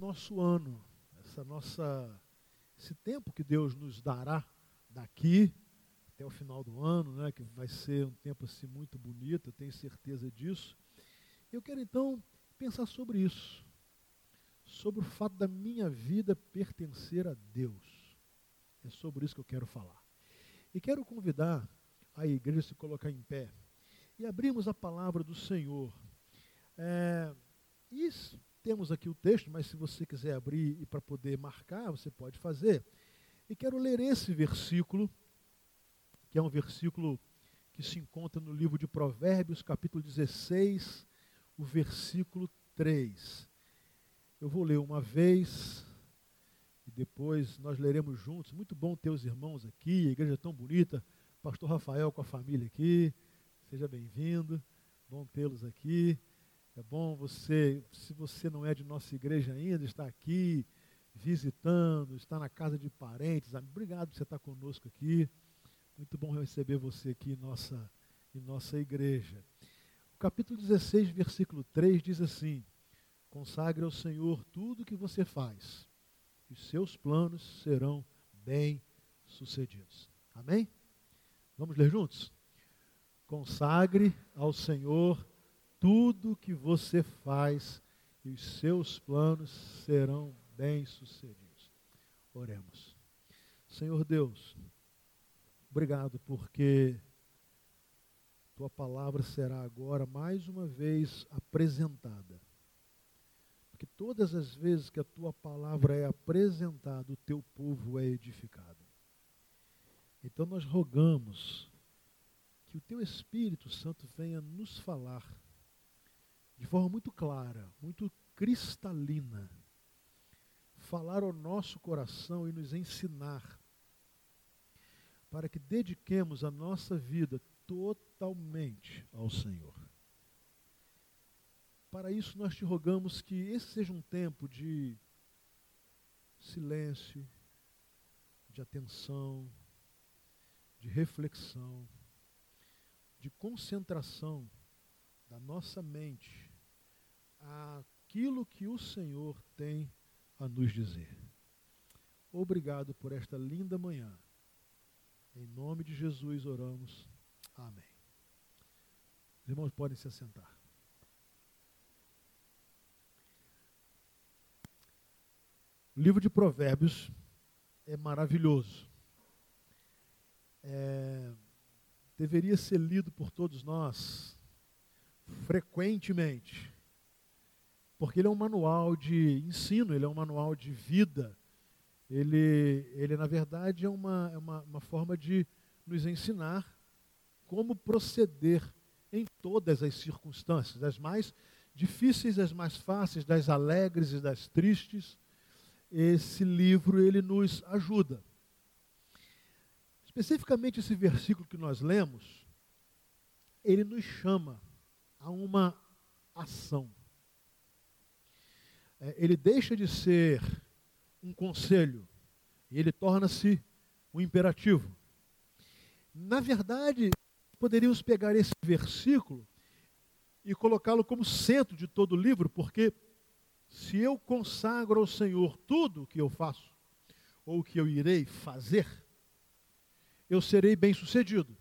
nosso ano, essa nossa, esse tempo que Deus nos dará daqui até o final do ano, né, que vai ser um tempo assim muito bonito, eu tenho certeza disso. Eu quero então pensar sobre isso, sobre o fato da minha vida pertencer a Deus. É sobre isso que eu quero falar. E quero convidar a igreja a se colocar em pé e abrimos a palavra do Senhor. É, isso temos aqui o texto, mas se você quiser abrir e para poder marcar, você pode fazer. E quero ler esse versículo, que é um versículo que se encontra no livro de Provérbios, capítulo 16, o versículo 3. Eu vou ler uma vez e depois nós leremos juntos. Muito bom ter os irmãos aqui, a igreja tão bonita. Pastor Rafael com a família aqui. Seja bem-vindo. Bom tê-los aqui. É bom você, se você não é de nossa igreja ainda, estar aqui visitando, estar na casa de parentes. Obrigado por você estar conosco aqui. Muito bom receber você aqui em nossa, em nossa igreja. O capítulo 16, versículo 3 diz assim: Consagre ao Senhor tudo o que você faz, e seus planos serão bem sucedidos. Amém? Vamos ler juntos? Consagre ao Senhor tudo que você faz e os seus planos serão bem-sucedidos. Oremos. Senhor Deus, obrigado porque tua palavra será agora mais uma vez apresentada. Porque todas as vezes que a tua palavra é apresentada, o teu povo é edificado. Então nós rogamos que o teu Espírito Santo venha nos falar de forma muito clara, muito cristalina, falar ao nosso coração e nos ensinar, para que dediquemos a nossa vida totalmente ao Senhor. Para isso, nós te rogamos que esse seja um tempo de silêncio, de atenção, de reflexão, de concentração da nossa mente aquilo que o Senhor tem a nos dizer. Obrigado por esta linda manhã. Em nome de Jesus oramos. Amém. Os irmãos podem se assentar. O livro de Provérbios é maravilhoso. É, deveria ser lido por todos nós frequentemente porque ele é um manual de ensino, ele é um manual de vida. Ele, ele na verdade, é uma, é uma, uma forma de nos ensinar como proceder em todas as circunstâncias, das mais difíceis, das mais fáceis, das alegres e das tristes. Esse livro ele nos ajuda. Especificamente esse versículo que nós lemos, ele nos chama a uma ação ele deixa de ser um conselho e ele torna-se um imperativo. Na verdade, poderíamos pegar esse versículo e colocá-lo como centro de todo o livro, porque se eu consagro ao Senhor tudo o que eu faço, ou o que eu irei fazer, eu serei bem-sucedido.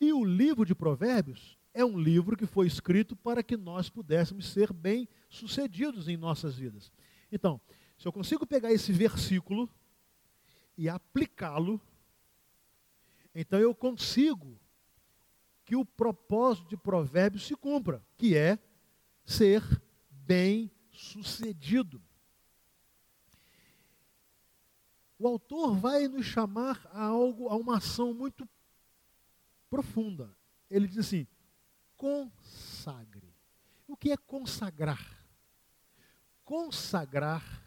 E o livro de Provérbios é um livro que foi escrito para que nós pudéssemos ser bem-sucedidos em nossas vidas. Então, se eu consigo pegar esse versículo e aplicá-lo, então eu consigo que o propósito de Provérbios se cumpra, que é ser bem-sucedido. O autor vai nos chamar a algo, a uma ação muito profunda. Ele diz assim: consagre. O que é consagrar? Consagrar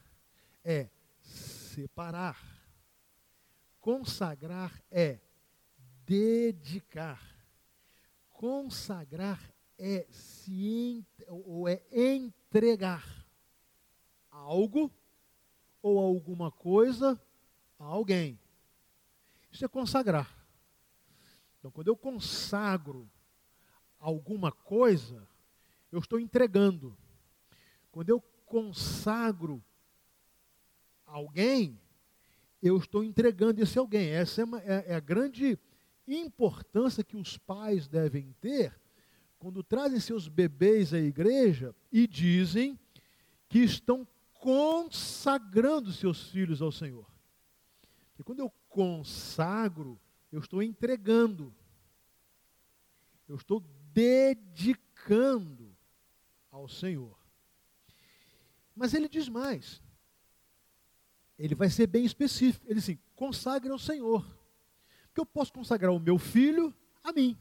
é separar. Consagrar é dedicar. Consagrar é se ou é entregar algo ou alguma coisa a alguém. Isso é consagrar. Então, quando eu consagro alguma coisa, eu estou entregando. Quando eu consagro alguém, eu estou entregando esse alguém. Essa é, uma, é, é a grande importância que os pais devem ter quando trazem seus bebês à igreja e dizem que estão consagrando seus filhos ao Senhor. E quando eu consagro, eu estou entregando, eu estou dedicando ao Senhor. Mas ele diz mais. Ele vai ser bem específico. Ele diz assim: consagre ao Senhor. Porque eu posso consagrar o meu filho a mim.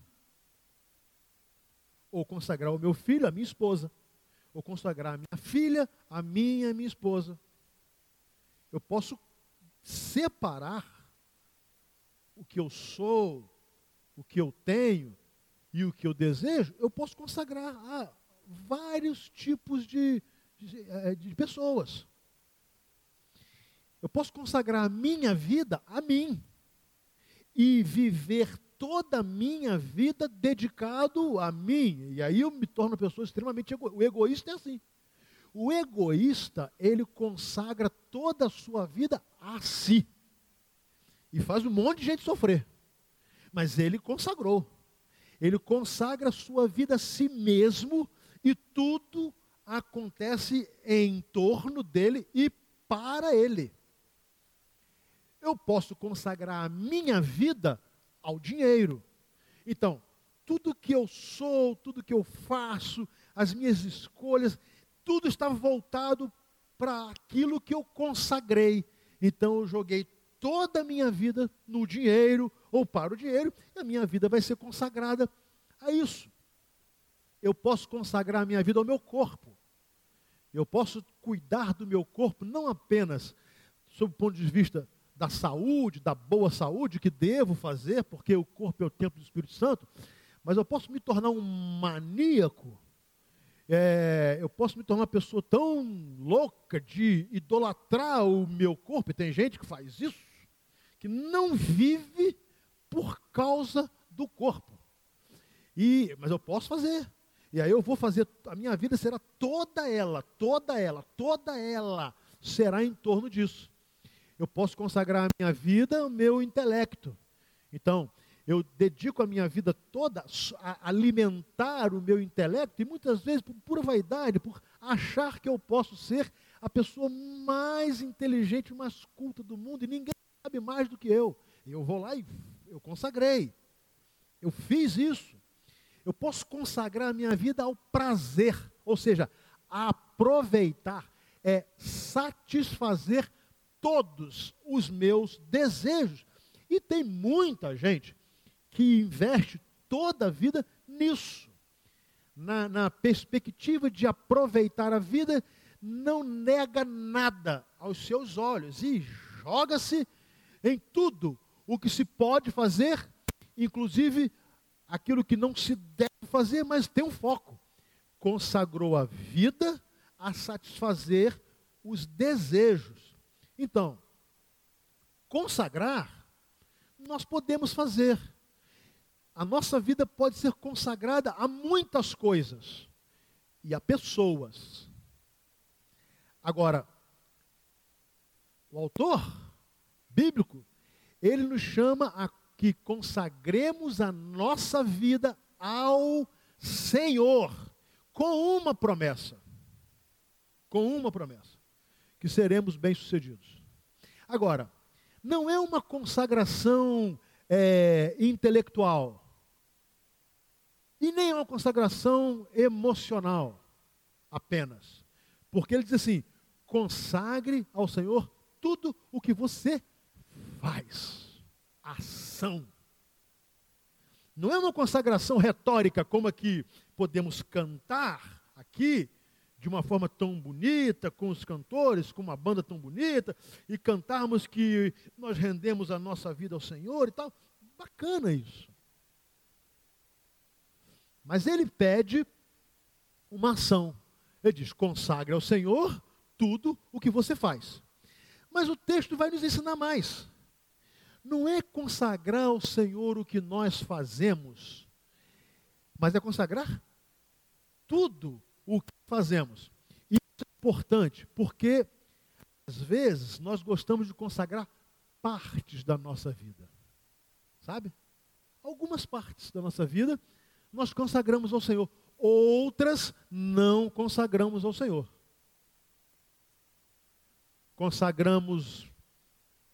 Ou consagrar o meu filho a minha esposa. Ou consagrar a minha filha a minha e a minha esposa. Eu posso separar o que eu sou, o que eu tenho e o que eu desejo, eu posso consagrar a vários tipos de, de, eh, de pessoas. Eu posso consagrar a minha vida a mim e viver toda a minha vida dedicado a mim. E aí eu me torno uma pessoa extremamente egoísta. O egoísta é assim. O egoísta, ele consagra toda a sua vida a si. E faz um monte de gente sofrer. Mas ele consagrou. Ele consagra sua vida a si mesmo e tudo acontece em torno dele e para ele. Eu posso consagrar a minha vida ao dinheiro. Então, tudo que eu sou, tudo que eu faço, as minhas escolhas, tudo está voltado para aquilo que eu consagrei. Então eu joguei toda a minha vida no dinheiro ou para o dinheiro, e a minha vida vai ser consagrada a isso. Eu posso consagrar a minha vida ao meu corpo. Eu posso cuidar do meu corpo não apenas sob o ponto de vista da saúde, da boa saúde, que devo fazer, porque o corpo é o templo do Espírito Santo, mas eu posso me tornar um maníaco, é, eu posso me tornar uma pessoa tão louca de idolatrar o meu corpo, e tem gente que faz isso, que não vive por causa do corpo. E, mas eu posso fazer. E aí eu vou fazer, a minha vida será toda ela, toda ela, toda ela será em torno disso. Eu posso consagrar a minha vida ao meu intelecto. Então, eu dedico a minha vida toda a alimentar o meu intelecto, e muitas vezes por pura vaidade, por achar que eu posso ser a pessoa mais inteligente, mais culta do mundo, e ninguém sabe mais do que eu. Eu vou lá e eu consagrei. Eu fiz isso. Eu posso consagrar a minha vida ao prazer, ou seja, aproveitar, é satisfazer todos os meus desejos. E tem muita gente que investe toda a vida nisso. Na, na, perspectiva de aproveitar a vida, não nega nada aos seus olhos e joga-se em tudo o que se pode fazer, inclusive aquilo que não se deve fazer, mas tem um foco. Consagrou a vida a satisfazer os desejos. Então, consagrar, nós podemos fazer. A nossa vida pode ser consagrada a muitas coisas e a pessoas. Agora, o autor bíblico, ele nos chama a que consagremos a nossa vida ao Senhor, com uma promessa. Com uma promessa. Que seremos bem-sucedidos. Agora, não é uma consagração é, intelectual. E nem é uma consagração emocional apenas. Porque ele diz assim: consagre ao Senhor tudo o que você faz ação. Não é uma consagração retórica como a que podemos cantar aqui, de uma forma tão bonita, com os cantores, com uma banda tão bonita, e cantarmos que nós rendemos a nossa vida ao Senhor e tal. Bacana isso. Mas ele pede uma ação. Ele diz: consagre ao Senhor tudo o que você faz. Mas o texto vai nos ensinar mais não é consagrar ao Senhor o que nós fazemos, mas é consagrar tudo o que fazemos. Isso é importante, porque Às vezes, nós gostamos de consagrar partes da nossa vida. Sabe? Algumas partes da nossa vida nós consagramos ao Senhor, outras não consagramos ao Senhor. Consagramos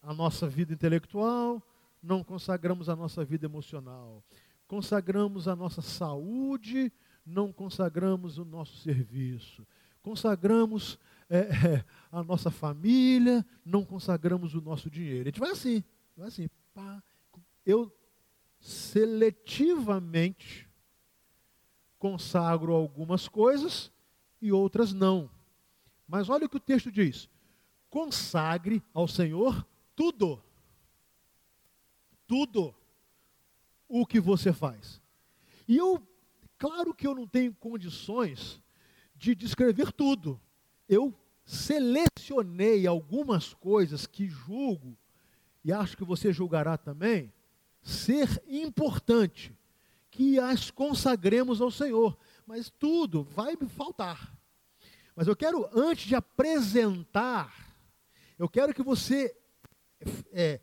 a nossa vida intelectual, não consagramos a nossa vida emocional. Consagramos a nossa saúde, não consagramos o nosso serviço. Consagramos é, é, a nossa família, não consagramos o nosso dinheiro. A gente vai assim, vai assim. Pá. Eu seletivamente consagro algumas coisas e outras não. Mas olha o que o texto diz: consagre ao Senhor tudo. Tudo o que você faz. E eu, claro que eu não tenho condições de descrever tudo. Eu selecionei algumas coisas que julgo, e acho que você julgará também, ser importante que as consagremos ao Senhor. Mas tudo vai me faltar. Mas eu quero, antes de apresentar, eu quero que você é,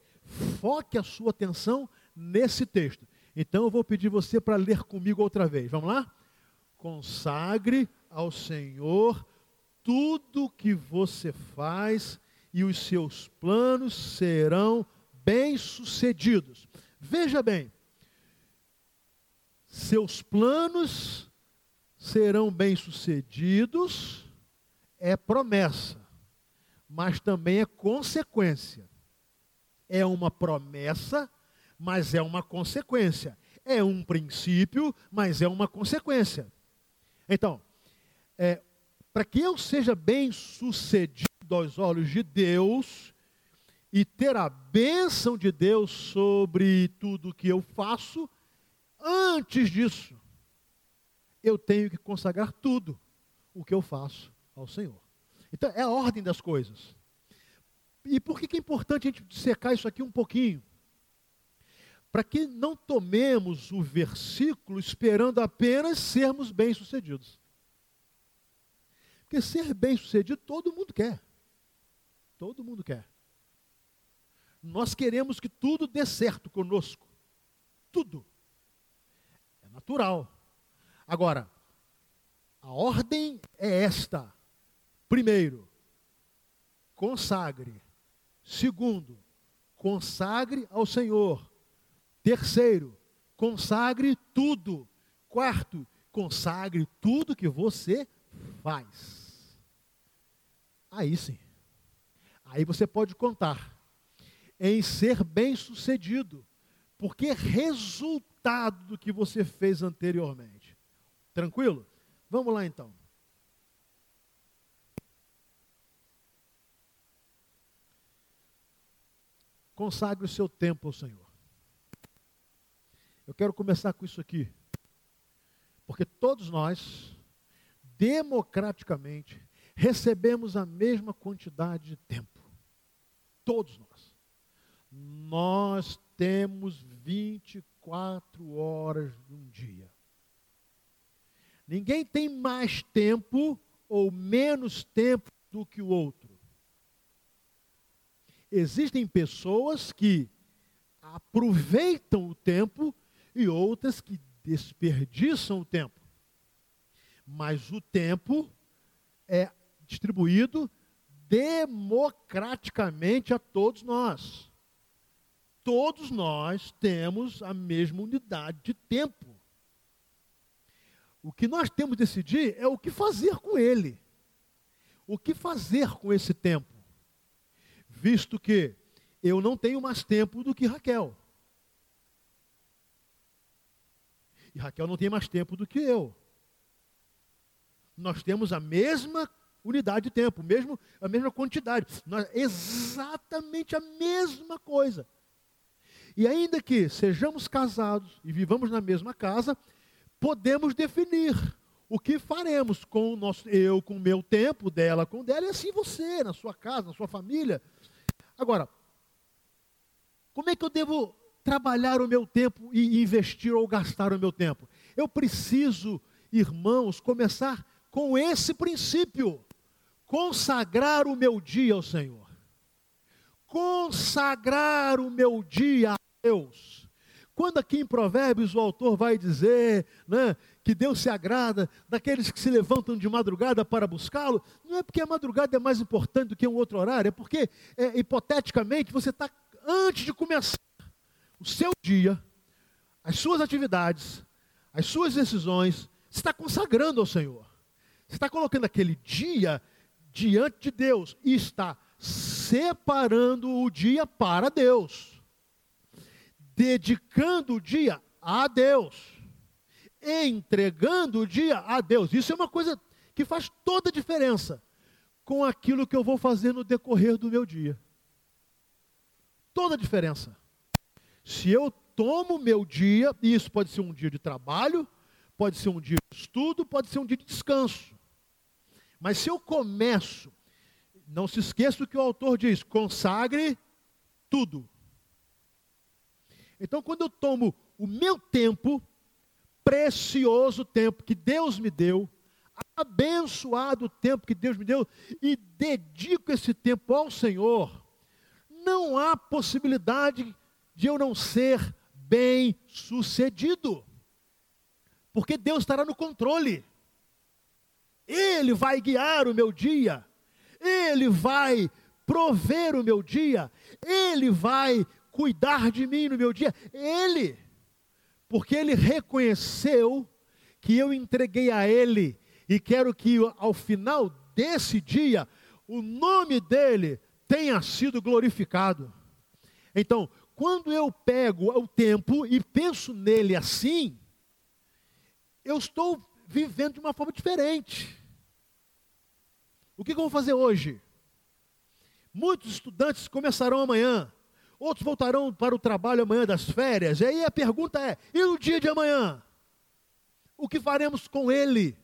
foque a sua atenção nesse texto. Então eu vou pedir você para ler comigo outra vez. Vamos lá? Consagre ao Senhor tudo que você faz e os seus planos serão bem-sucedidos. Veja bem, seus planos serão bem-sucedidos é promessa, mas também é consequência. É uma promessa, mas é uma consequência. É um princípio, mas é uma consequência. Então, é, para que eu seja bem-sucedido aos olhos de Deus e ter a bênção de Deus sobre tudo que eu faço, Antes disso, eu tenho que consagrar tudo o que eu faço ao Senhor. Então, é a ordem das coisas. E por que é importante a gente secar isso aqui um pouquinho? Para que não tomemos o versículo esperando apenas sermos bem-sucedidos. Porque ser bem-sucedido todo mundo quer. Todo mundo quer. Nós queremos que tudo dê certo conosco. Tudo natural. Agora, a ordem é esta: primeiro, consagre. Segundo, consagre ao Senhor. Terceiro, consagre tudo. Quarto, consagre tudo que você faz. Aí sim. Aí você pode contar em ser bem-sucedido, porque resulta resultado do que você fez anteriormente. Tranquilo? Vamos lá então. Consagre o seu tempo ao Senhor. Eu quero começar com isso aqui. Porque todos nós, democraticamente, recebemos a mesma quantidade de tempo. Todos nós. Nós temos 24 horas num dia. Ninguém tem mais tempo ou menos tempo do que o outro. Existem pessoas que aproveitam o tempo e outras que desperdiçam o tempo. Mas o tempo é distribuído democraticamente a todos nós todos nós temos a mesma unidade de tempo. O que nós temos de decidir é o que fazer com ele. O que fazer com esse tempo? Visto que eu não tenho mais tempo do que Raquel. E Raquel não tem mais tempo do que eu. Nós temos a mesma unidade de tempo, mesmo, a mesma quantidade. Nós, exatamente a mesma coisa. E ainda que sejamos casados e vivamos na mesma casa, podemos definir o que faremos com o nosso eu, com o meu tempo, dela com dela, e assim você, na sua casa, na sua família. Agora, como é que eu devo trabalhar o meu tempo e investir ou gastar o meu tempo? Eu preciso, irmãos, começar com esse princípio. consagrar o meu dia ao Senhor. Consagrar o meu dia a Deus. Quando aqui em Provérbios o autor vai dizer né, que Deus se agrada daqueles que se levantam de madrugada para buscá-lo, não é porque a madrugada é mais importante do que um outro horário, é porque, é, hipoteticamente, você está, antes de começar o seu dia, as suas atividades, as suas decisões, você está consagrando ao Senhor. Você está colocando aquele dia diante de Deus e está separando o dia para Deus, dedicando o dia a Deus, entregando o dia a Deus. Isso é uma coisa que faz toda a diferença com aquilo que eu vou fazer no decorrer do meu dia. Toda a diferença. Se eu tomo meu dia, e isso pode ser um dia de trabalho, pode ser um dia de estudo, pode ser um dia de descanso. Mas se eu começo, não se esqueça do que o autor diz: consagre tudo. Então, quando eu tomo o meu tempo, precioso tempo que Deus me deu, abençoado tempo que Deus me deu, e dedico esse tempo ao Senhor, não há possibilidade de eu não ser bem sucedido, porque Deus estará no controle. Ele vai guiar o meu dia, Ele vai prover o meu dia, Ele vai cuidar de mim no meu dia, Ele, porque Ele reconheceu que eu entreguei a Ele e quero que ao final desse dia o nome dele tenha sido glorificado. Então, quando eu pego o tempo e penso nele assim, eu estou vivendo de uma forma diferente. O que, eu vou fazer hoje? Muitos estudantes começarão amanhã, outros voltarão para o trabalho amanhã das férias. E aí a pergunta é: e no dia de amanhã? O que faremos com ele?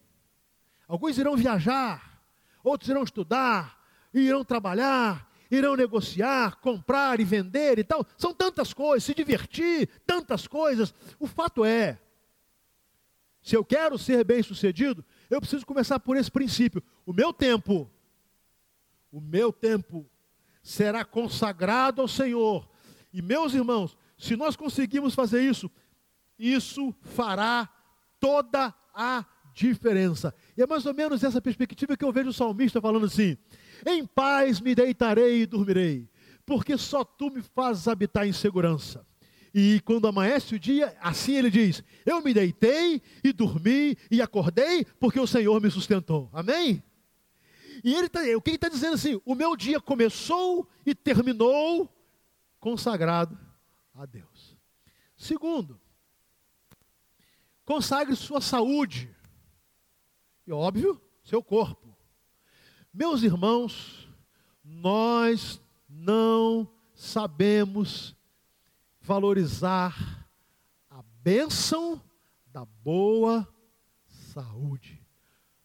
Alguns irão viajar, outros irão estudar, irão trabalhar, irão negociar, comprar e vender e tal. São tantas coisas, se divertir, tantas coisas. O fato é, se eu quero ser bem sucedido, eu preciso começar por esse princípio. O meu tempo, o meu tempo será consagrado ao Senhor. E meus irmãos, se nós conseguirmos fazer isso, isso fará toda a diferença. E é mais ou menos essa perspectiva que eu vejo o salmista falando assim: Em paz me deitarei e dormirei, porque só tu me fazes habitar em segurança. E quando amanhece o dia, assim ele diz: Eu me deitei e dormi e acordei, porque o Senhor me sustentou. Amém? E ele tá, o que ele está dizendo assim? O meu dia começou e terminou consagrado a Deus. Segundo, consagre sua saúde. E óbvio, seu corpo. Meus irmãos, nós não sabemos valorizar a bênção da boa saúde.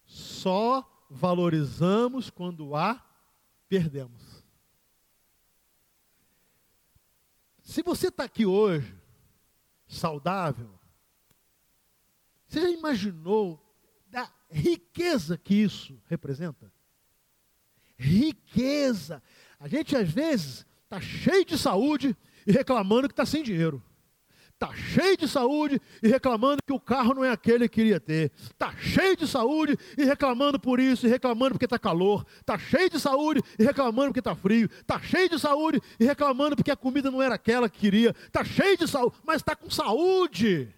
Só valorizamos quando a perdemos. Se você está aqui hoje, saudável, você já imaginou da riqueza que isso representa? Riqueza. A gente às vezes está cheio de saúde, e reclamando que está sem dinheiro. Está cheio de saúde e reclamando que o carro não é aquele que queria ter. Está cheio de saúde e reclamando por isso, e reclamando porque está calor. Está cheio de saúde e reclamando porque está frio. Está cheio de saúde e reclamando porque a comida não era aquela que queria. Está cheio de saúde, mas está com saúde.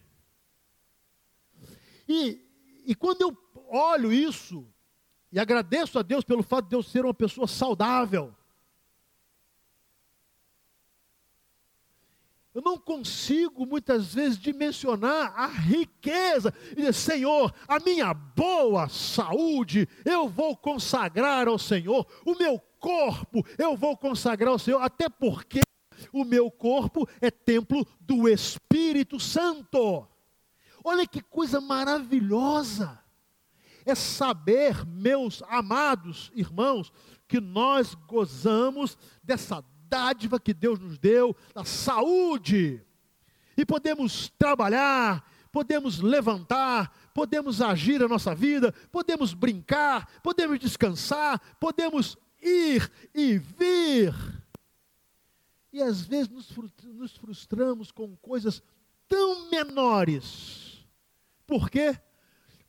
E, e quando eu olho isso, e agradeço a Deus pelo fato de eu ser uma pessoa saudável, Eu não consigo muitas vezes dimensionar a riqueza e dizer, Senhor, a minha boa saúde eu vou consagrar ao Senhor, o meu corpo eu vou consagrar ao Senhor, até porque o meu corpo é templo do Espírito Santo. Olha que coisa maravilhosa! É saber, meus amados irmãos, que nós gozamos dessa dádiva que Deus nos deu, a saúde. E podemos trabalhar, podemos levantar, podemos agir a nossa vida, podemos brincar, podemos descansar, podemos ir e vir. E às vezes nos frustramos com coisas tão menores. Por quê?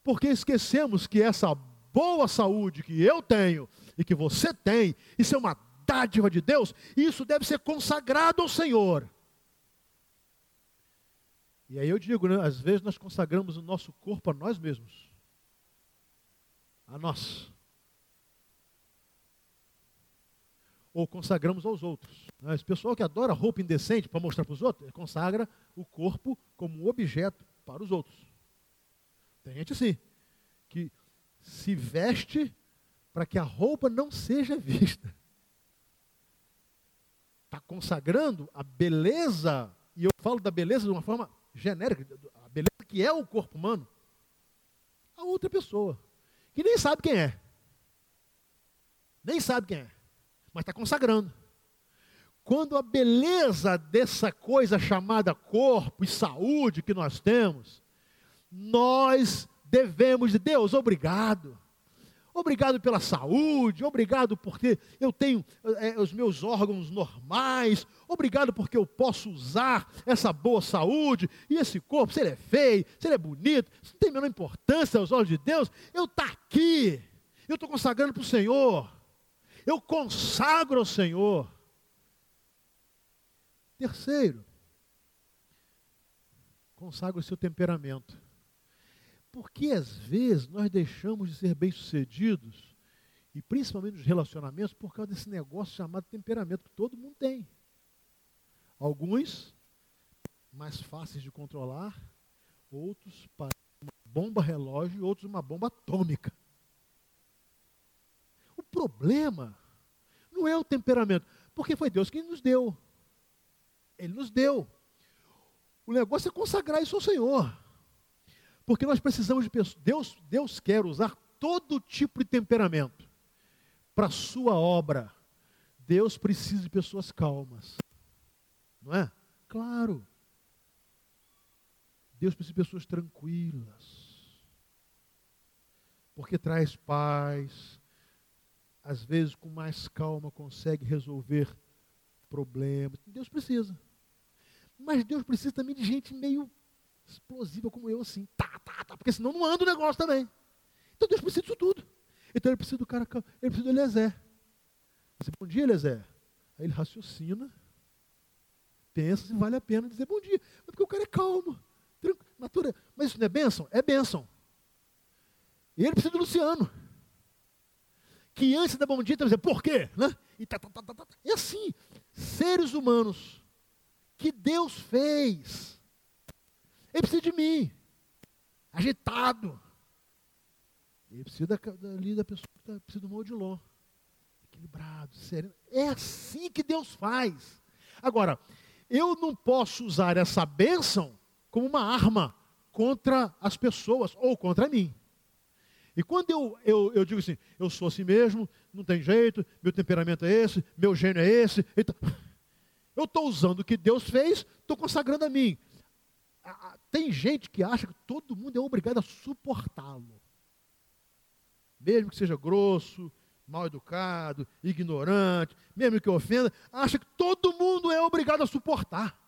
Porque esquecemos que essa boa saúde que eu tenho e que você tem, isso é uma dádiva de Deus, isso deve ser consagrado ao Senhor. E aí eu digo, né, às vezes nós consagramos o nosso corpo a nós mesmos. A nós. Ou consagramos aos outros. Né? Esse pessoal que adora roupa indecente para mostrar para os outros, consagra o corpo como um objeto para os outros. Tem gente assim, que se veste para que a roupa não seja vista. Está consagrando a beleza, e eu falo da beleza de uma forma genérica, a beleza que é o corpo humano, a outra pessoa, que nem sabe quem é. Nem sabe quem é, mas está consagrando. Quando a beleza dessa coisa chamada corpo e saúde que nós temos, nós devemos de Deus, obrigado. Obrigado pela saúde, obrigado porque eu tenho é, os meus órgãos normais, obrigado porque eu posso usar essa boa saúde e esse corpo, se ele é feio, se ele é bonito, isso não tem a menor importância aos olhos de Deus, eu estou tá aqui, eu estou consagrando para o Senhor, eu consagro ao Senhor. Terceiro, consagra o seu temperamento. Porque às vezes nós deixamos de ser bem-sucedidos, e principalmente nos relacionamentos, por causa desse negócio chamado temperamento, que todo mundo tem. Alguns mais fáceis de controlar, outros uma bomba relógio outros uma bomba atômica. O problema não é o temperamento, porque foi Deus quem nos deu. Ele nos deu. O negócio é consagrar isso ao Senhor. Porque nós precisamos de pessoas. Deus, Deus quer usar todo tipo de temperamento para a sua obra. Deus precisa de pessoas calmas. Não é? Claro. Deus precisa de pessoas tranquilas. Porque traz paz. Às vezes, com mais calma, consegue resolver problemas. Deus precisa. Mas Deus precisa também de gente meio explosiva como eu, assim, tá, tá, tá, porque senão não anda o negócio também. Então Deus precisa disso tudo. Então ele precisa do cara, ele precisa do Eliezer. Você, bom dia, Eliezer. Aí ele raciocina, pensa se vale a pena dizer bom dia. Mas porque o cara é calmo, natura. Mas isso não é bênção? É bênção. E ele precisa do Luciano. Que antes da bom dia, ele dizer, por quê? Né? E, tá, tá, tá, tá, tá. e assim, seres humanos que Deus fez ele precisa de mim, agitado. Ele precisa da, dali da pessoa que tá, precisa do Modilon. Equilibrado, sereno. É assim que Deus faz. Agora, eu não posso usar essa bênção como uma arma contra as pessoas ou contra mim. E quando eu, eu, eu digo assim, eu sou assim mesmo, não tem jeito, meu temperamento é esse, meu gênio é esse, então, eu estou usando o que Deus fez, estou consagrando a mim tem gente que acha que todo mundo é obrigado a suportá-lo. Mesmo que seja grosso, mal educado, ignorante, mesmo que ofenda, acha que todo mundo é obrigado a suportar.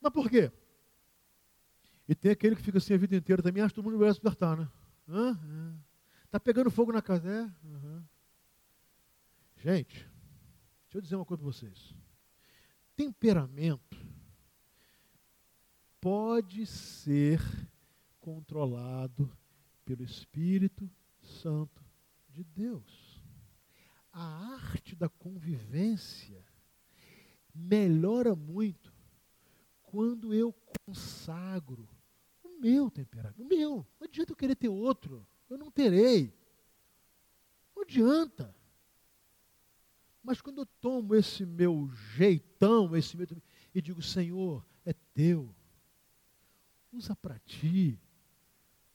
Mas por quê? E tem aquele que fica assim a vida inteira também, acha que todo mundo vai suportar, né? Está pegando fogo na casa. É? Uhum. Gente, deixa eu dizer uma coisa para vocês. Temperamento pode ser controlado pelo Espírito Santo de Deus. A arte da convivência melhora muito quando eu consagro o meu temperamento, o meu. Não adianta eu querer ter outro, eu não terei. Não adianta. Mas quando eu tomo esse meu jeitão, esse meu e digo, Senhor, é teu usa para ti,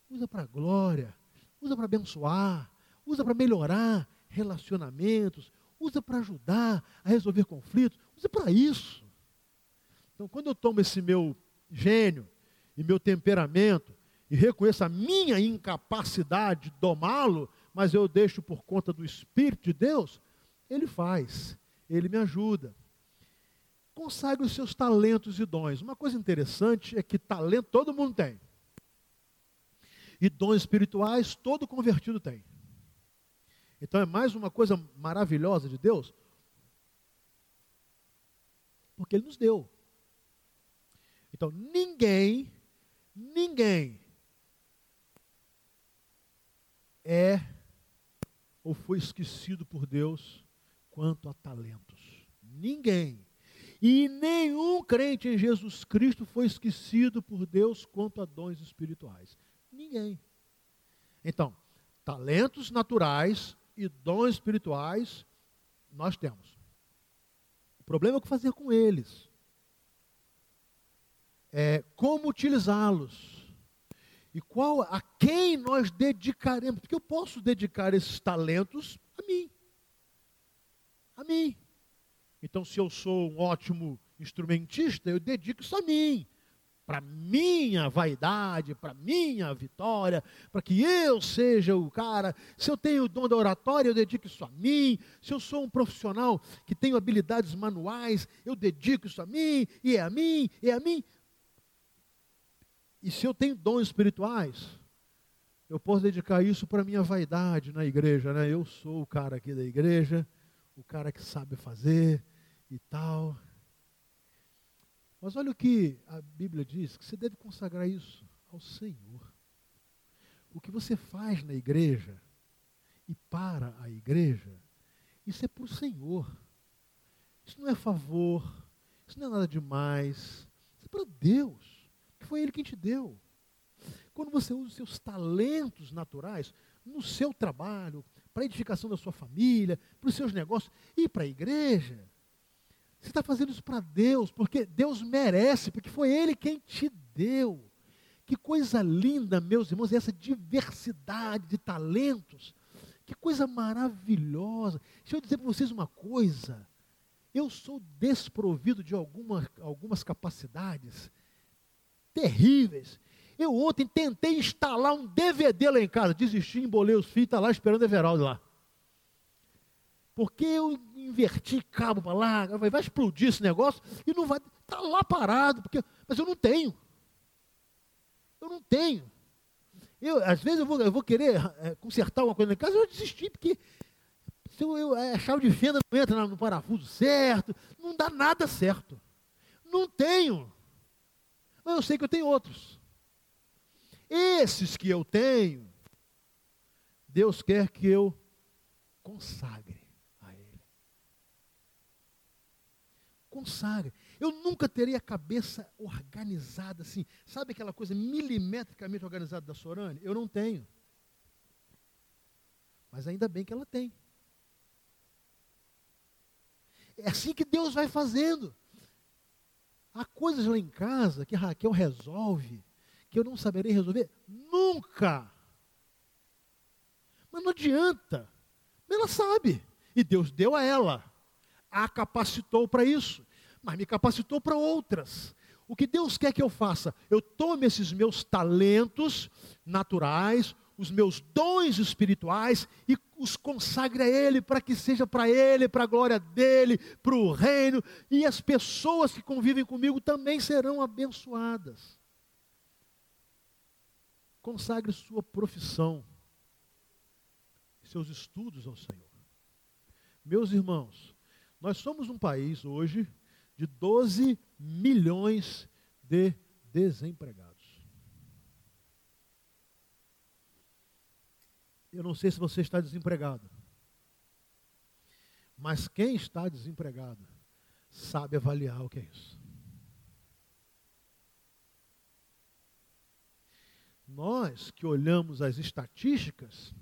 usa para glória, usa para abençoar, usa para melhorar relacionamentos, usa para ajudar a resolver conflitos, usa para isso. Então, quando eu tomo esse meu gênio e meu temperamento e reconheço a minha incapacidade de domá-lo, mas eu deixo por conta do Espírito de Deus, ele faz, ele me ajuda. Consagre os seus talentos e dons. Uma coisa interessante é que talento todo mundo tem. E dons espirituais todo convertido tem. Então é mais uma coisa maravilhosa de Deus, porque Ele nos deu. Então ninguém, ninguém é ou foi esquecido por Deus quanto a talentos. Ninguém. E nenhum crente em Jesus Cristo foi esquecido por Deus quanto a dons espirituais. Ninguém. Então, talentos naturais e dons espirituais nós temos. O problema é o que fazer com eles. É como utilizá-los. E qual a quem nós dedicaremos? Porque eu posso dedicar esses talentos a mim. A mim. Então, se eu sou um ótimo instrumentista, eu dedico isso a mim para minha vaidade, para minha vitória, para que eu seja o cara. Se eu tenho o dom da oratória, eu dedico isso a mim. Se eu sou um profissional que tenho habilidades manuais, eu dedico isso a mim, e é a mim, e é a mim. E se eu tenho dons espirituais, eu posso dedicar isso para minha vaidade na igreja, né? Eu sou o cara aqui da igreja, o cara que sabe fazer e tal. Mas olha o que a Bíblia diz, que você deve consagrar isso ao Senhor. O que você faz na igreja e para a igreja, isso é para o Senhor. Isso não é favor, isso não é nada demais, isso é para Deus, que foi Ele quem te deu. Quando você usa os seus talentos naturais no seu trabalho, para a edificação da sua família, para os seus negócios e para a igreja, você está fazendo isso para Deus, porque Deus merece, porque foi Ele quem te deu. Que coisa linda, meus irmãos, essa diversidade de talentos. Que coisa maravilhosa. Deixa eu dizer para vocês uma coisa. Eu sou desprovido de alguma, algumas capacidades terríveis. Eu ontem tentei instalar um DVD lá em casa, desisti, embolei os fios, está lá esperando o Everaldo lá. Porque eu inverti cabo para lá, vai, explodir esse negócio e não vai. Está lá parado, porque, mas eu não tenho. Eu não tenho. Eu, às vezes eu vou, eu vou querer é, consertar uma coisa em casa, eu desisti, porque se eu, eu, a chave de fenda não entra no parafuso certo, não dá nada certo. Não tenho. Mas eu sei que eu tenho outros. Esses que eu tenho, Deus quer que eu consagre. Consagre. Eu nunca teria a cabeça organizada assim. Sabe aquela coisa milimetricamente organizada da Sorane? Eu não tenho. Mas ainda bem que ela tem. É assim que Deus vai fazendo. Há coisas lá em casa que Raquel resolve, que eu não saberei resolver nunca. Mas não adianta. Ela sabe. E Deus deu a ela a capacitou para isso, mas me capacitou para outras. O que Deus quer que eu faça? Eu tome esses meus talentos naturais, os meus dons espirituais e os consagre a Ele, para que seja para Ele, para a glória dEle, para o reino, e as pessoas que convivem comigo também serão abençoadas. Consagre sua profissão, seus estudos ao Senhor. Meus irmãos, nós somos um país hoje de 12 milhões de desempregados. Eu não sei se você está desempregado. Mas quem está desempregado sabe avaliar o que é isso. Nós que olhamos as estatísticas,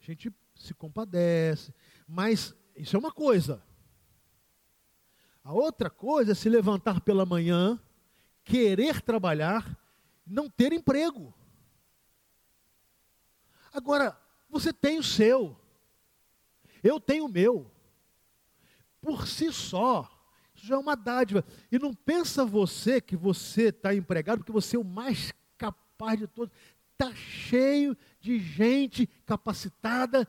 a gente se compadece, mas isso é uma coisa. A outra coisa é se levantar pela manhã, querer trabalhar, não ter emprego. Agora, você tem o seu, eu tenho o meu. Por si só, Isso já é uma dádiva. E não pensa você que você está empregado porque você é o mais capaz de todos. Está cheio de gente capacitada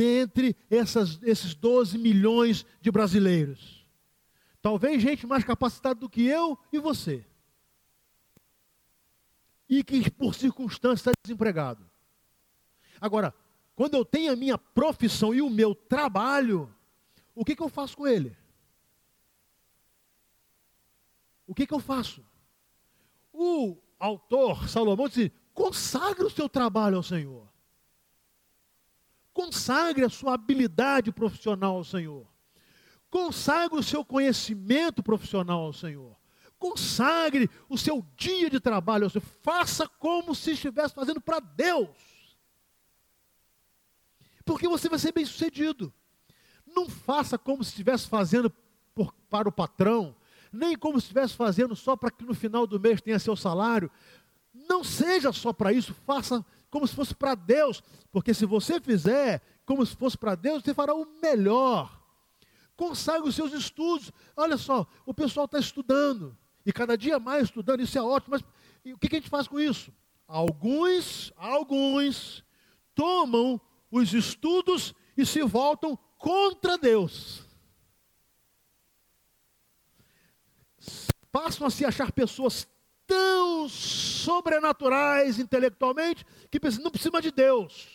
dentre essas, esses 12 milhões de brasileiros. Talvez gente mais capacitada do que eu e você. E que por circunstâncias está desempregado. Agora, quando eu tenho a minha profissão e o meu trabalho, o que, que eu faço com ele? O que, que eu faço? O autor, Salomão, diz: consagre o seu trabalho ao Senhor. Consagre a sua habilidade profissional ao Senhor. Consagre o seu conhecimento profissional ao Senhor. Consagre o seu dia de trabalho ao Senhor. Faça como se estivesse fazendo para Deus. Porque você vai ser bem sucedido. Não faça como se estivesse fazendo por, para o patrão, nem como se estivesse fazendo só para que no final do mês tenha seu salário. Não seja só para isso, faça como se fosse para Deus, porque se você fizer como se fosse para Deus, você fará o melhor. Consagre os seus estudos. Olha só, o pessoal está estudando, e cada dia mais estudando, isso é ótimo, mas o que, que a gente faz com isso? Alguns, alguns, tomam os estudos e se voltam contra Deus. Passam a se achar pessoas tão sobrenaturais intelectualmente que não precisa de Deus.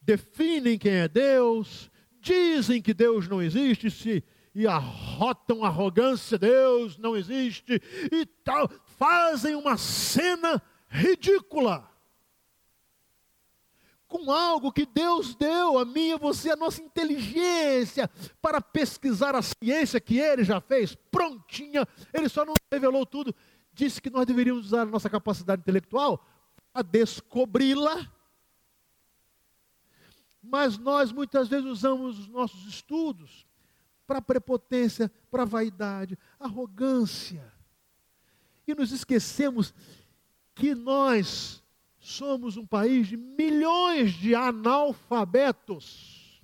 Definem quem é Deus, dizem que Deus não existe, se e arrotam arrogância, Deus não existe e tal, fazem uma cena ridícula com algo que Deus deu a mim e a você, a nossa inteligência, para pesquisar a ciência que Ele já fez, prontinha, Ele só não revelou tudo, disse que nós deveríamos usar a nossa capacidade intelectual a descobri-la, mas nós muitas vezes usamos os nossos estudos para prepotência, para vaidade, arrogância, e nos esquecemos que nós somos um país de milhões de analfabetos.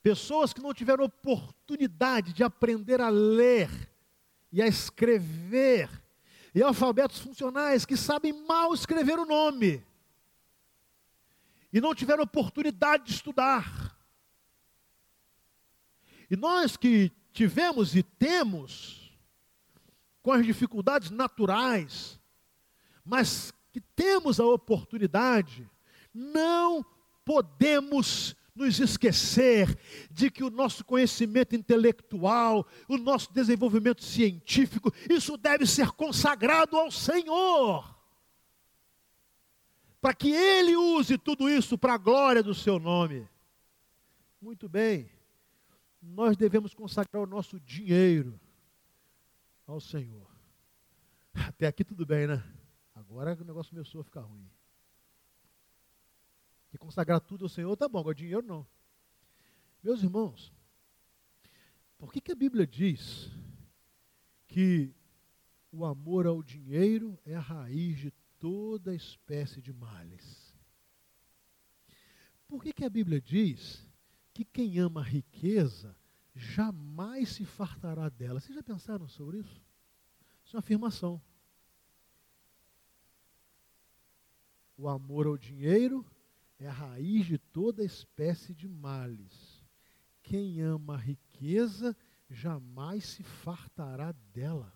Pessoas que não tiveram oportunidade de aprender a ler e a escrever. E alfabetos funcionais que sabem mal escrever o nome. E não tiveram oportunidade de estudar. E nós que tivemos e temos, com as dificuldades naturais, mas que temos a oportunidade, não podemos nos esquecer de que o nosso conhecimento intelectual, o nosso desenvolvimento científico, isso deve ser consagrado ao Senhor. Para que Ele use tudo isso para a glória do Seu nome. Muito bem, nós devemos consagrar o nosso dinheiro ao Senhor. Até aqui tudo bem, né? Agora o negócio começou a ficar ruim. Que consagrar tudo ao Senhor, tá bom, agora dinheiro não. Meus irmãos, por que, que a Bíblia diz que o amor ao dinheiro é a raiz de toda espécie de males? Por que, que a Bíblia diz que quem ama a riqueza jamais se fartará dela? Vocês já pensaram sobre isso? Isso é uma afirmação. O amor ao dinheiro é a raiz de toda espécie de males. Quem ama a riqueza jamais se fartará dela.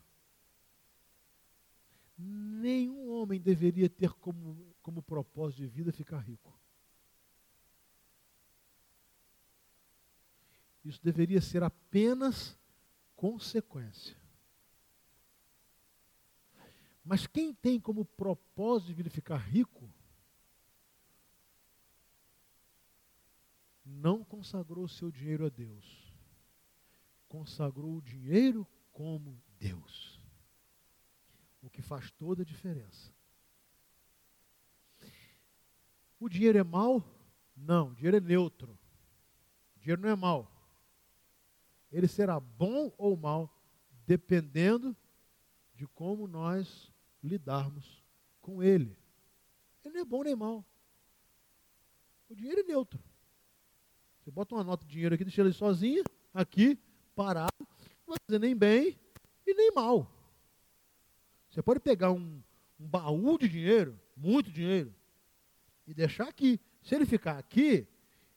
Nenhum homem deveria ter como, como propósito de vida ficar rico. Isso deveria ser apenas consequência. Mas quem tem como propósito de ficar rico, não consagrou seu dinheiro a Deus. Consagrou o dinheiro como Deus. O que faz toda a diferença. O dinheiro é mau? Não, o dinheiro é neutro. O dinheiro não é mau. Ele será bom ou mal, dependendo de como nós lidarmos com ele. Ele não é bom nem mal. O dinheiro é neutro. Você bota uma nota de dinheiro aqui, deixa ele sozinha, aqui, parado, não vai fazer nem bem e nem mal. Você pode pegar um, um baú de dinheiro, muito dinheiro, e deixar aqui. Se ele ficar aqui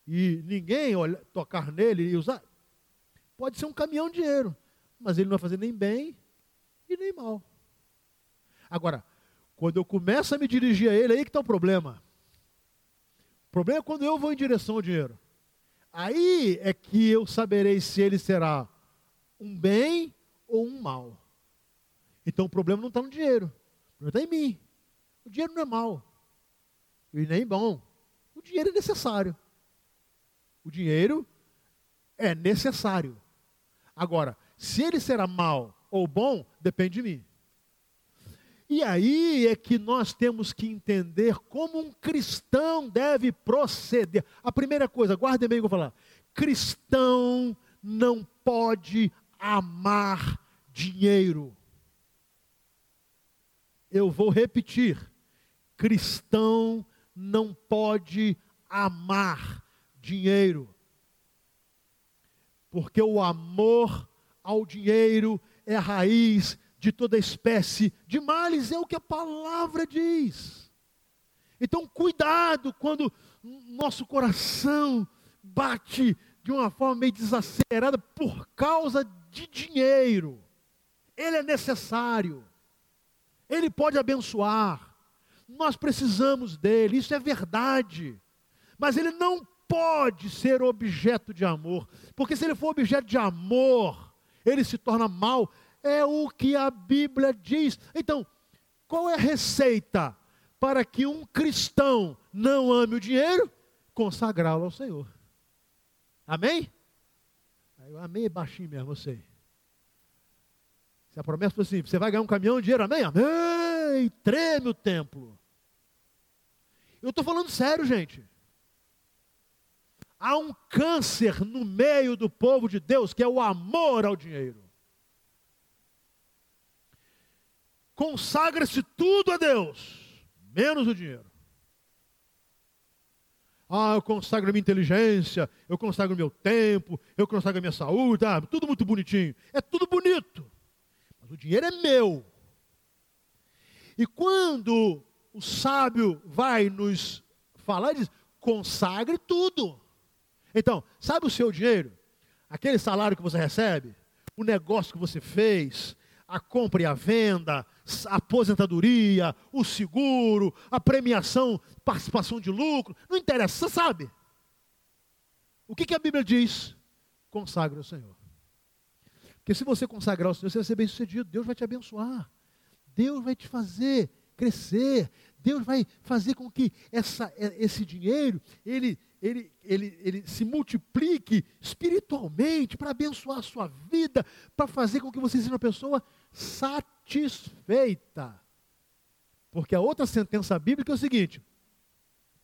e ninguém tocar nele e usar, pode ser um caminhão de dinheiro, mas ele não vai fazer nem bem e nem mal. Agora, quando eu começo a me dirigir a ele, aí que está o problema. O problema é quando eu vou em direção ao dinheiro. Aí é que eu saberei se ele será um bem ou um mal. Então o problema não está no dinheiro, o problema está em mim. O dinheiro não é mal e nem bom. O dinheiro é necessário. O dinheiro é necessário. Agora, se ele será mal ou bom, depende de mim. E aí é que nós temos que entender como um cristão deve proceder. A primeira coisa, guardem bem o que eu vou falar. Cristão não pode amar dinheiro. Eu vou repetir. Cristão não pode amar dinheiro. Porque o amor ao dinheiro é a raiz de toda espécie de males, é o que a palavra diz. Então, cuidado quando nosso coração bate de uma forma meio desacelerada por causa de dinheiro. Ele é necessário, ele pode abençoar, nós precisamos dele, isso é verdade, mas ele não pode ser objeto de amor, porque se ele for objeto de amor, ele se torna mal é o que a Bíblia diz. Então, qual é a receita para que um cristão não ame o dinheiro? Consagrá-lo ao Senhor. Amém? Eu amei baixinho mesmo, eu sei. Se a promessa for assim, você vai ganhar um caminhão de dinheiro, amém? Amém! Treme o templo. Eu estou falando sério, gente. Há um câncer no meio do povo de Deus que é o amor ao dinheiro. Consagra-se tudo a Deus, menos o dinheiro. Ah, eu consagro a minha inteligência, eu consagro o meu tempo, eu consagro a minha saúde, ah, tudo muito bonitinho. É tudo bonito. Mas o dinheiro é meu. E quando o sábio vai nos falar, ele diz: consagre tudo. Então, sabe o seu dinheiro? Aquele salário que você recebe? O negócio que você fez? A compra e a venda? a aposentadoria, o seguro, a premiação, participação de lucro, não interessa, você sabe. O que, que a Bíblia diz? Consagre ao Senhor. Porque se você consagrar ao Senhor, você vai ser bem sucedido, Deus vai te abençoar, Deus vai te fazer crescer, Deus vai fazer com que essa, esse dinheiro, ele, ele, ele, ele se multiplique espiritualmente para abençoar a sua vida, para fazer com que você seja uma pessoa satisfeita. Porque a outra sentença bíblica é o seguinte: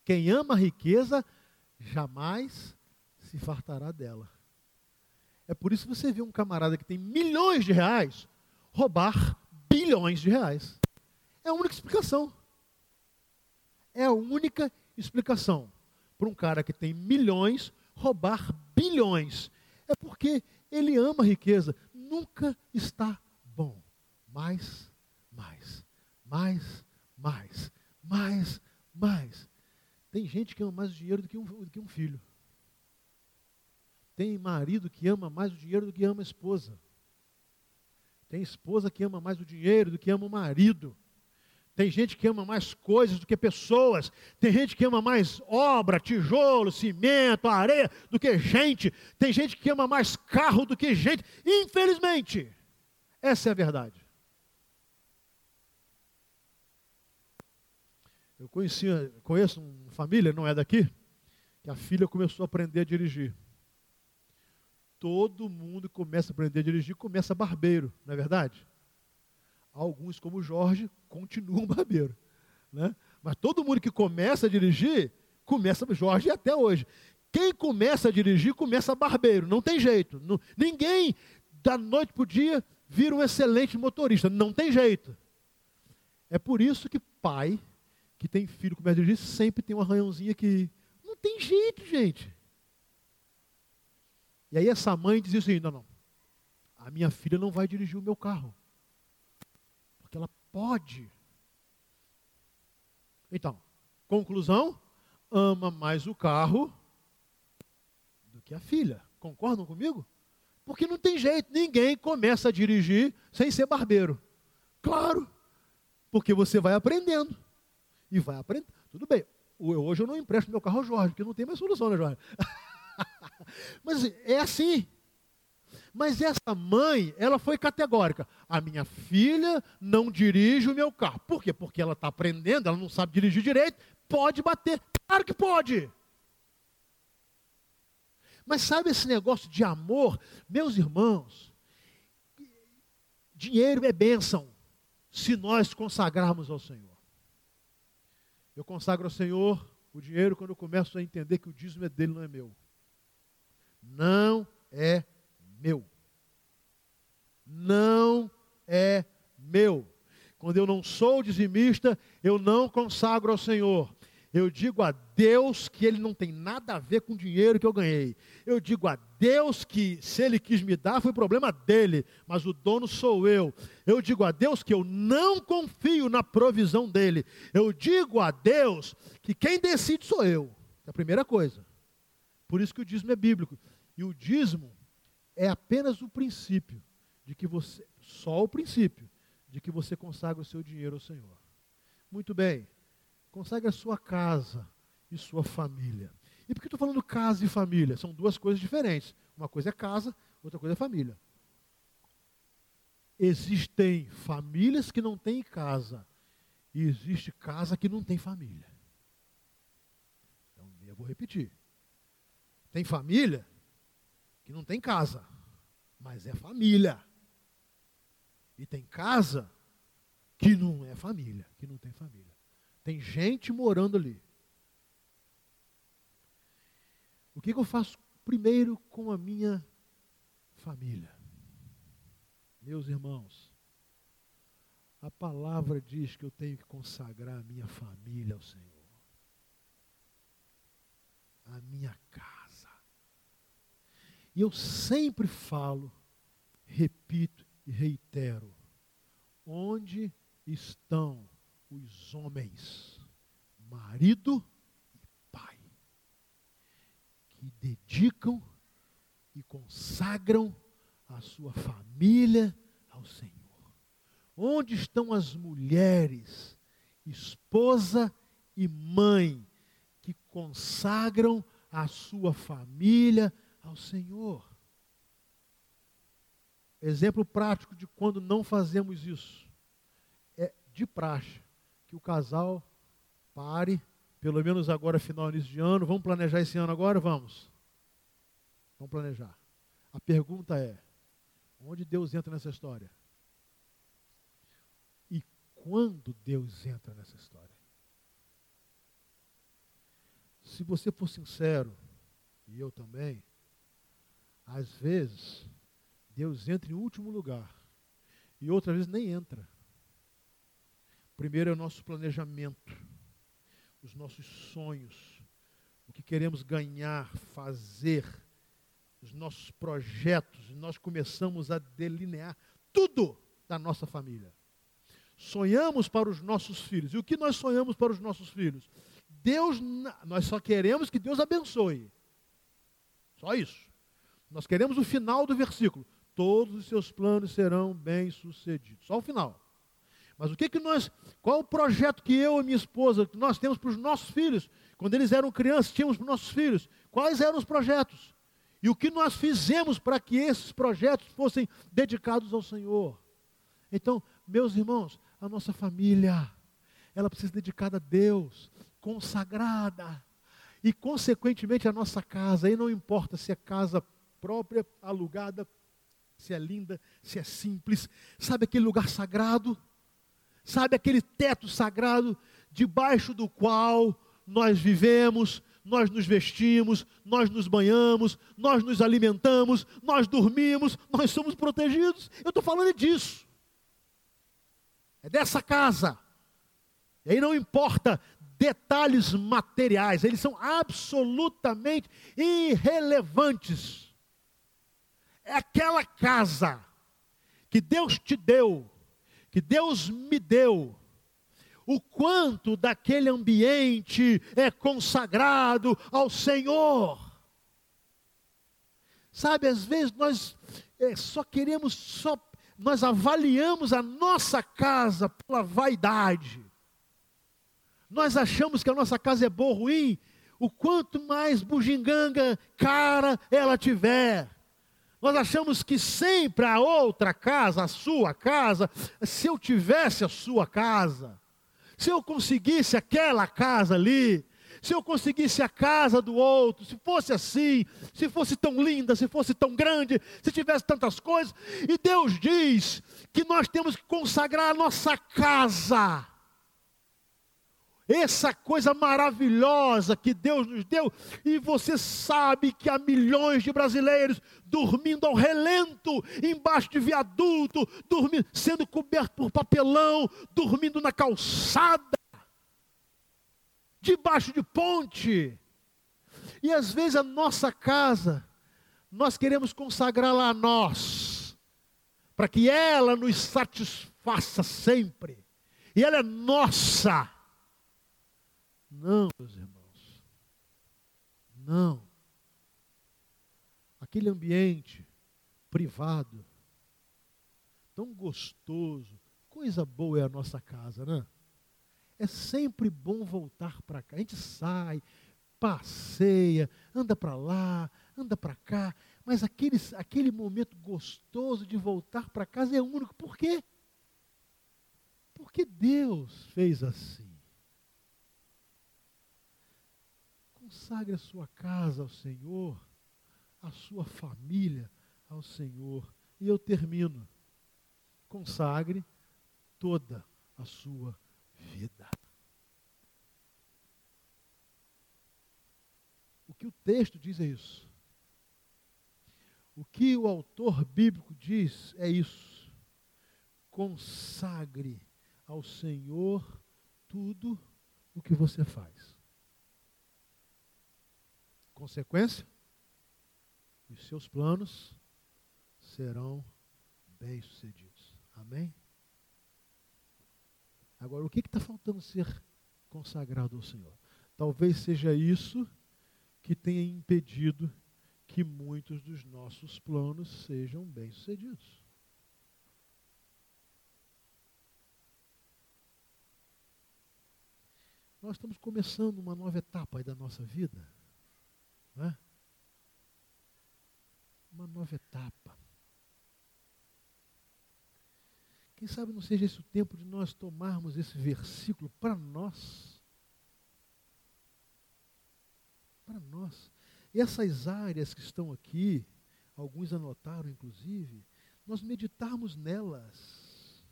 quem ama a riqueza jamais se fartará dela. É por isso que você vê um camarada que tem milhões de reais roubar bilhões de reais. É a única explicação. É a única explicação para um cara que tem milhões roubar bilhões. É porque ele ama a riqueza. Nunca está bom. Mais, mais, mais, mais, mais, mais. Tem gente que ama mais o dinheiro do que um, do que um filho. Tem marido que ama mais o dinheiro do que ama a esposa. Tem esposa que ama mais o dinheiro do que ama o marido. Tem gente que ama mais coisas do que pessoas. Tem gente que ama mais obra, tijolo, cimento, areia do que gente. Tem gente que ama mais carro do que gente. Infelizmente, essa é a verdade. Eu conheci, conheço uma família, não é daqui, que a filha começou a aprender a dirigir. Todo mundo começa a aprender a dirigir, começa barbeiro, não é verdade? Alguns, como Jorge, continuam barbeiro. Né? Mas todo mundo que começa a dirigir, começa Jorge até hoje. Quem começa a dirigir, começa barbeiro. Não tem jeito. Ninguém, da noite para o dia, vira um excelente motorista. Não tem jeito. É por isso que pai que tem filho começa a dirigir sempre tem um arranhãozinho aqui. Não tem jeito, gente. E aí essa mãe diz assim, não, não. a minha filha não vai dirigir o meu carro. Porque ela pode. Então, conclusão: ama mais o carro do que a filha. Concordam comigo? Porque não tem jeito, ninguém começa a dirigir sem ser barbeiro. Claro, porque você vai aprendendo. E vai aprendendo. Tudo bem, hoje eu não empresto meu carro ao Jorge, porque não tem mais solução, né, Jorge? Mas é assim. Mas essa mãe, ela foi categórica. A minha filha não dirige o meu carro. Por quê? Porque ela está aprendendo, ela não sabe dirigir direito. Pode bater. Claro que pode. Mas sabe esse negócio de amor? Meus irmãos, dinheiro é bênção se nós consagrarmos ao Senhor. Eu consagro ao Senhor o dinheiro quando eu começo a entender que o dízimo é dele, não é meu. Não é meu. Não é meu. Quando eu não sou dizimista, eu não consagro ao Senhor. Eu digo a Deus que Ele não tem nada a ver com o dinheiro que eu ganhei. Eu digo a Deus que se Ele quis me dar, foi problema dele, mas o dono sou eu. Eu digo a Deus que eu não confio na provisão dele. Eu digo a Deus que quem decide sou eu. É a primeira coisa. Por isso que o dízimo é bíblico. E o dízimo é apenas o princípio de que você, só o princípio de que você consagra o seu dinheiro ao Senhor. Muito bem. Consagre a sua casa e sua família. E por que estou falando casa e família? São duas coisas diferentes. Uma coisa é casa, outra coisa é família. Existem famílias que não têm casa. E existe casa que não tem família. Então, eu vou repetir. Tem família que não tem casa, mas é família. E tem casa que não é família, que não tem família. Tem gente morando ali. O que, que eu faço primeiro com a minha família? Meus irmãos, a palavra diz que eu tenho que consagrar a minha família ao Senhor. A minha casa. E eu sempre falo, repito e reitero: onde estão os homens, marido e pai, que dedicam e consagram a sua família ao Senhor. Onde estão as mulheres, esposa e mãe, que consagram a sua família ao Senhor? Exemplo prático de quando não fazemos isso. É de praxe que o casal pare, pelo menos agora, final início de ano. Vamos planejar esse ano agora? Vamos. Vamos planejar. A pergunta é: onde Deus entra nessa história? E quando Deus entra nessa história? Se você for sincero, e eu também, às vezes, Deus entra em último lugar, e outras vezes nem entra. Primeiro é o nosso planejamento, os nossos sonhos, o que queremos ganhar, fazer, os nossos projetos. Nós começamos a delinear tudo da nossa família. Sonhamos para os nossos filhos. E o que nós sonhamos para os nossos filhos? Deus, nós só queremos que Deus abençoe. Só isso. Nós queremos o final do versículo. Todos os seus planos serão bem-sucedidos. Só o final. Mas o que que nós, qual o projeto que eu e minha esposa, que nós temos para os nossos filhos? Quando eles eram crianças, tínhamos para os nossos filhos. Quais eram os projetos? E o que nós fizemos para que esses projetos fossem dedicados ao Senhor? Então, meus irmãos, a nossa família, ela precisa ser dedicada a Deus, consagrada. E, consequentemente, a nossa casa, aí não importa se é casa própria, alugada, se é linda, se é simples, sabe aquele lugar sagrado? Sabe, aquele teto sagrado debaixo do qual nós vivemos, nós nos vestimos, nós nos banhamos, nós nos alimentamos, nós dormimos, nós somos protegidos. Eu estou falando disso. É dessa casa. E aí não importa detalhes materiais, eles são absolutamente irrelevantes. É aquela casa que Deus te deu, que Deus me deu, o quanto daquele ambiente é consagrado ao Senhor. Sabe, às vezes nós é, só queremos, só nós avaliamos a nossa casa pela vaidade. Nós achamos que a nossa casa é boa ou ruim, o quanto mais bugiganga cara ela tiver. Nós achamos que sempre a outra casa, a sua casa, se eu tivesse a sua casa, se eu conseguisse aquela casa ali, se eu conseguisse a casa do outro, se fosse assim, se fosse tão linda, se fosse tão grande, se tivesse tantas coisas. E Deus diz que nós temos que consagrar a nossa casa essa coisa maravilhosa que Deus nos deu, e você sabe que há milhões de brasileiros dormindo ao relento, embaixo de viaduto, dormindo, sendo coberto por papelão, dormindo na calçada, debaixo de ponte. E às vezes a nossa casa, nós queremos consagrá-la a nós, para que ela nos satisfaça sempre, e ela é nossa. Não, meus irmãos. Não. Aquele ambiente privado, tão gostoso, coisa boa é a nossa casa, né? É sempre bom voltar para cá. A gente sai, passeia, anda para lá, anda para cá, mas aquele, aquele momento gostoso de voltar para casa é único. Por quê? Porque Deus fez assim. Consagre a sua casa ao Senhor, a sua família ao Senhor. E eu termino. Consagre toda a sua vida. O que o texto diz é isso. O que o autor bíblico diz é isso. Consagre ao Senhor tudo o que você faz. Consequência? Os seus planos serão bem-sucedidos. Amém? Agora, o que está faltando ser consagrado ao Senhor? Talvez seja isso que tenha impedido que muitos dos nossos planos sejam bem-sucedidos. Nós estamos começando uma nova etapa da nossa vida. Né? Uma nova etapa. Quem sabe não seja esse o tempo de nós tomarmos esse versículo para nós. Para nós. Essas áreas que estão aqui, alguns anotaram inclusive, nós meditarmos nelas.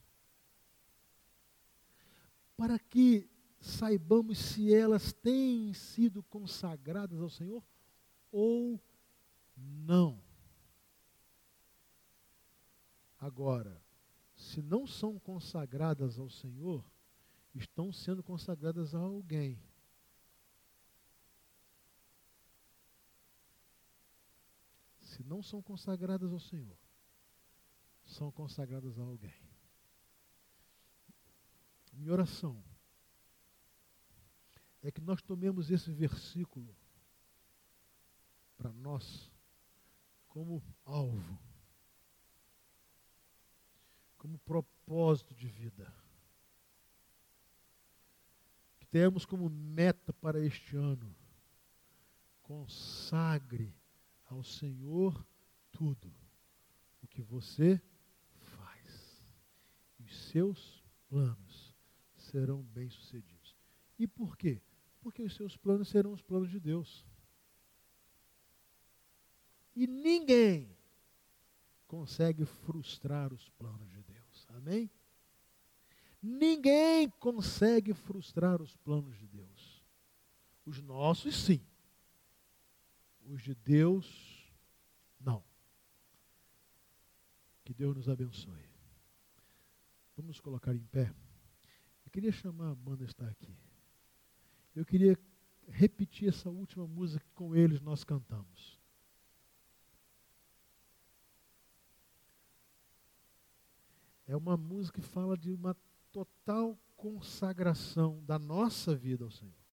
Para que saibamos se elas têm sido consagradas ao Senhor ou não. Agora, se não são consagradas ao Senhor, estão sendo consagradas a alguém. Se não são consagradas ao Senhor, são consagradas a alguém. Minha oração é que nós tomemos esse versículo para nós como alvo, como propósito de vida. Que tenhamos como meta para este ano, consagre ao Senhor tudo o que você faz. E os seus planos serão bem-sucedidos. E por quê? Porque os seus planos serão os planos de Deus. E ninguém consegue frustrar os planos de Deus. Amém? Ninguém consegue frustrar os planos de Deus. Os nossos, sim. Os de Deus, não. Que Deus nos abençoe. Vamos colocar em pé. Eu queria chamar a banda a estar aqui. Eu queria repetir essa última música que com eles nós cantamos. É uma música que fala de uma total consagração da nossa vida ao Senhor.